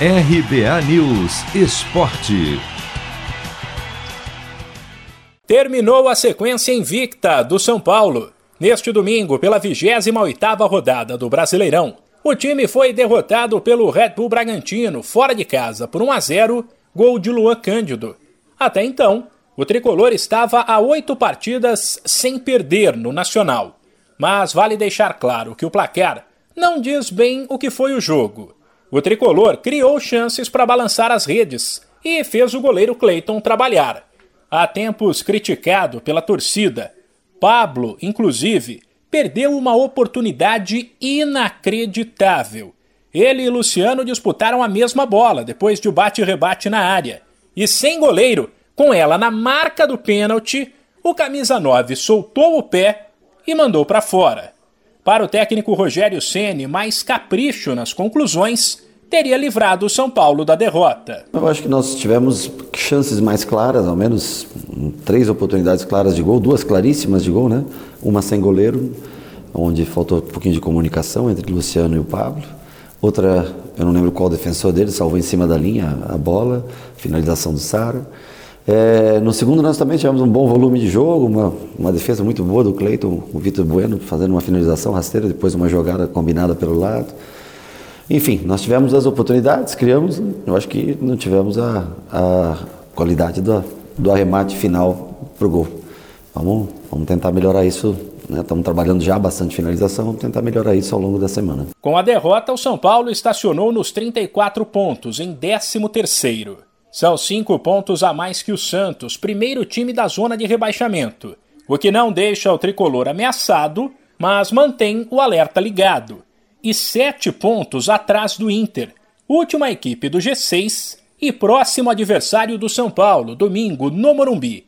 RBA News Esporte. Terminou a sequência invicta do São Paulo. Neste domingo, pela 28ª rodada do Brasileirão, o time foi derrotado pelo Red Bull Bragantino, fora de casa, por 1 a 0, gol de Luan Cândido. Até então, o tricolor estava a oito partidas sem perder no Nacional. Mas vale deixar claro que o placar não diz bem o que foi o jogo. O tricolor criou chances para balançar as redes e fez o goleiro Clayton trabalhar. Há tempos criticado pela torcida, Pablo, inclusive, perdeu uma oportunidade inacreditável. Ele e Luciano disputaram a mesma bola depois de o bate-rebate na área. E sem goleiro, com ela na marca do pênalti, o camisa 9 soltou o pé e mandou para fora. Para o técnico Rogério Ceni, mais capricho nas conclusões teria livrado o São Paulo da derrota. Eu acho que nós tivemos chances mais claras, ao menos três oportunidades claras de gol, duas claríssimas de gol, né? Uma sem goleiro, onde faltou um pouquinho de comunicação entre o Luciano e o Pablo. Outra, eu não lembro qual defensor dele, salvou em cima da linha a bola, finalização do Sara. É, no segundo nós também tivemos um bom volume de jogo, uma, uma defesa muito boa do Cleiton, o Vitor Bueno fazendo uma finalização rasteira, depois uma jogada combinada pelo lado. Enfim, nós tivemos as oportunidades, criamos, eu acho que não tivemos a, a qualidade do, do arremate final para o gol. Vamos, vamos tentar melhorar isso né? Estamos trabalhando já bastante finalização, vamos tentar melhorar isso ao longo da semana. Com a derrota, o São Paulo estacionou nos 34 pontos, em 13 terceiro. São cinco pontos a mais que o Santos, primeiro time da zona de rebaixamento, o que não deixa o tricolor ameaçado, mas mantém o alerta ligado. E sete pontos atrás do Inter, última equipe do G6 e próximo adversário do São Paulo, domingo, no Morumbi.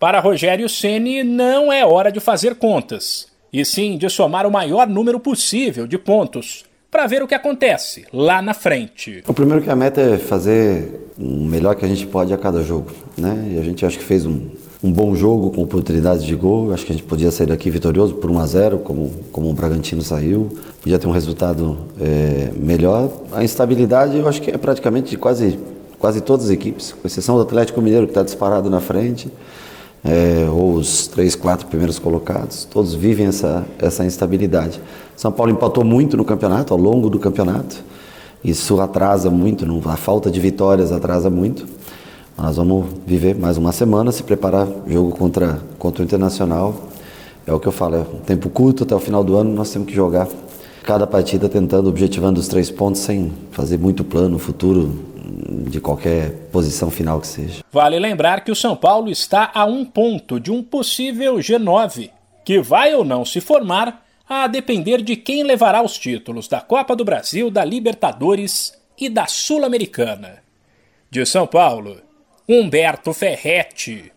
Para Rogério Ceni não é hora de fazer contas, e sim de somar o maior número possível de pontos para ver o que acontece lá na frente. O primeiro que a meta é fazer o melhor que a gente pode a cada jogo, né? E a gente acho que fez um, um bom jogo com oportunidades de gol. Acho que a gente podia sair daqui vitorioso por 1 a 0, como como o Bragantino saiu. Podia ter um resultado é, melhor. A instabilidade, eu acho que é praticamente de quase quase todas as equipes, com exceção do Atlético Mineiro que está disparado na frente é, ou os três, quatro primeiros colocados, todos vivem essa, essa instabilidade. São Paulo empatou muito no campeonato, ao longo do campeonato, isso atrasa muito, a falta de vitórias atrasa muito. Nós vamos viver mais uma semana, se preparar jogo contra, contra o Internacional. É o que eu falo, é um tempo curto até o final do ano, nós temos que jogar cada partida tentando, objetivando os três pontos sem fazer muito plano futuro de qualquer posição final que seja. Vale lembrar que o São Paulo está a um ponto de um possível G9, que vai ou não se formar a depender de quem levará os títulos da Copa do Brasil, da Libertadores e da Sul-Americana. De São Paulo, Humberto Ferretti.